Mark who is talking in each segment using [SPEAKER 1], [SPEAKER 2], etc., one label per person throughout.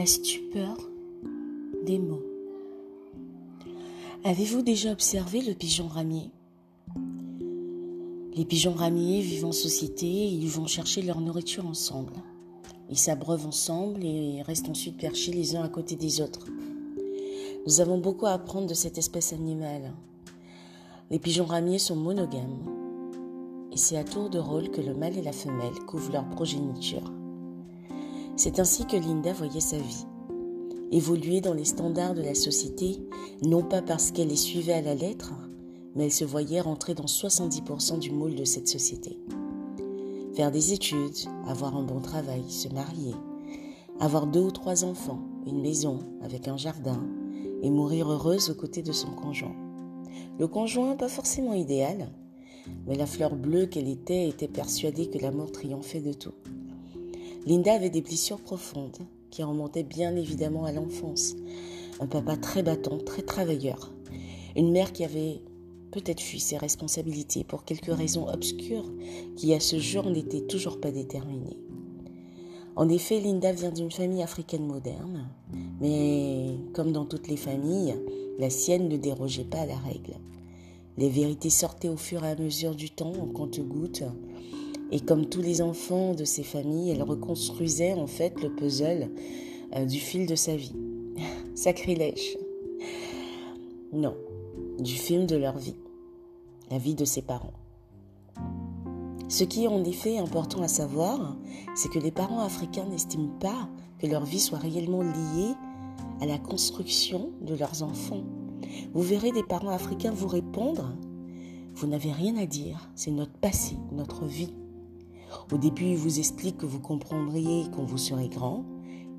[SPEAKER 1] la stupeur des mots. Avez-vous déjà observé le pigeon ramier? Les pigeons ramiers vivent en société ils vont chercher leur nourriture ensemble. Ils s'abreuvent ensemble et restent ensuite perchés les uns à côté des autres. Nous avons beaucoup à apprendre de cette espèce animale. Les pigeons ramiers sont monogames et c'est à tour de rôle que le mâle et la femelle couvrent leur progéniture. C'est ainsi que Linda voyait sa vie. Évoluer dans les standards de la société, non pas parce qu'elle les suivait à la lettre, mais elle se voyait rentrer dans 70% du moule de cette société. Faire des études, avoir un bon travail, se marier, avoir deux ou trois enfants, une maison avec un jardin, et mourir heureuse aux côtés de son conjoint. Le conjoint, pas forcément idéal, mais la fleur bleue qu'elle était était persuadée que l'amour triomphait de tout. Linda avait des blessures profondes qui remontaient bien évidemment à l'enfance. Un papa très battant, très travailleur. Une mère qui avait peut-être fui ses responsabilités pour quelques raisons obscures qui à ce jour n'étaient toujours pas déterminées. En effet, Linda vient d'une famille africaine moderne, mais comme dans toutes les familles, la sienne ne dérogeait pas à la règle. Les vérités sortaient au fur et à mesure du temps en compte-gouttes et comme tous les enfants de ces familles, elle reconstruisait en fait le puzzle euh, du fil de sa vie. Sacrilège. Non, du film de leur vie, la vie de ses parents. Ce qui est en effet important à savoir, c'est que les parents africains n'estiment pas que leur vie soit réellement liée à la construction de leurs enfants. Vous verrez des parents africains vous répondre, vous n'avez rien à dire, c'est notre passé, notre vie. Au début, ils vous expliquent que vous comprendriez quand vous serez grand,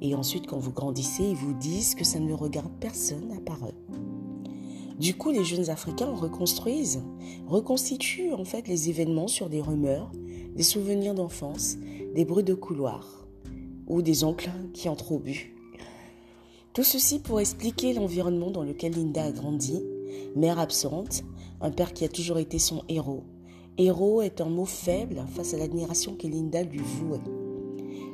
[SPEAKER 1] et ensuite, quand vous grandissez, ils vous disent que ça ne regarde personne à part eux. Du coup, les jeunes Africains reconstruisent, reconstituent en fait les événements sur des rumeurs, des souvenirs d'enfance, des bruits de couloir ou des oncles qui ont trop bu. Tout ceci pour expliquer l'environnement dans lequel Linda a grandi, mère absente, un père qui a toujours été son héros, Héros est un mot faible face à l'admiration que Linda lui vouait.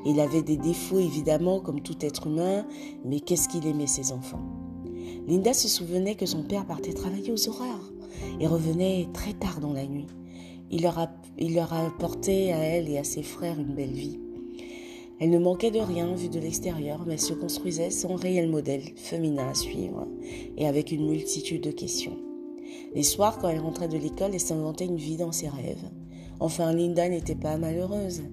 [SPEAKER 1] Il avait des défauts évidemment comme tout être humain, mais qu'est-ce qu'il aimait ses enfants? Linda se souvenait que son père partait travailler aux horreurs et revenait très tard dans la nuit. Il leur, a, à elle et à ses frères une belle vie. Elle ne manquait de rien vu de l'extérieur, mais se construisait sans réel modèle féminin à suivre et avec une multitude de questions. Les soirs, quand elle rentrait de l'école, elle s'inventait une vie dans ses rêves. Enfin, Linda n'était pas malheureuse.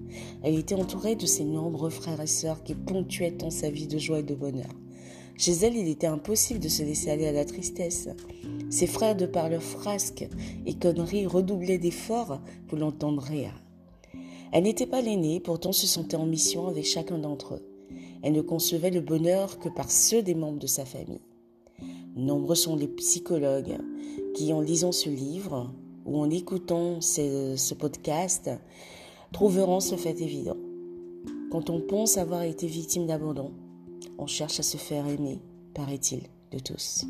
[SPEAKER 1] Elle était entourée de ses nombreux frères et sœurs qui ponctuaient tant sa vie de joie et de bonheur. Chez elle, il était impossible de se laisser aller à la tristesse. Ses frères, de par leurs frasques et conneries, redoublaient d'efforts pour l'entendre rire. Elle n'était pas l'aînée, pourtant se sentait en mission avec chacun d'entre eux. Elle ne concevait le bonheur que par ceux des membres de sa famille. Nombreux sont les psychologues qui, en lisant ce livre ou en écoutant ce, podcast, trouveront ce fait évident. Quand on pense avoir été victime d'abandon, on cherche à se faire aimer, paraît-il, de tous.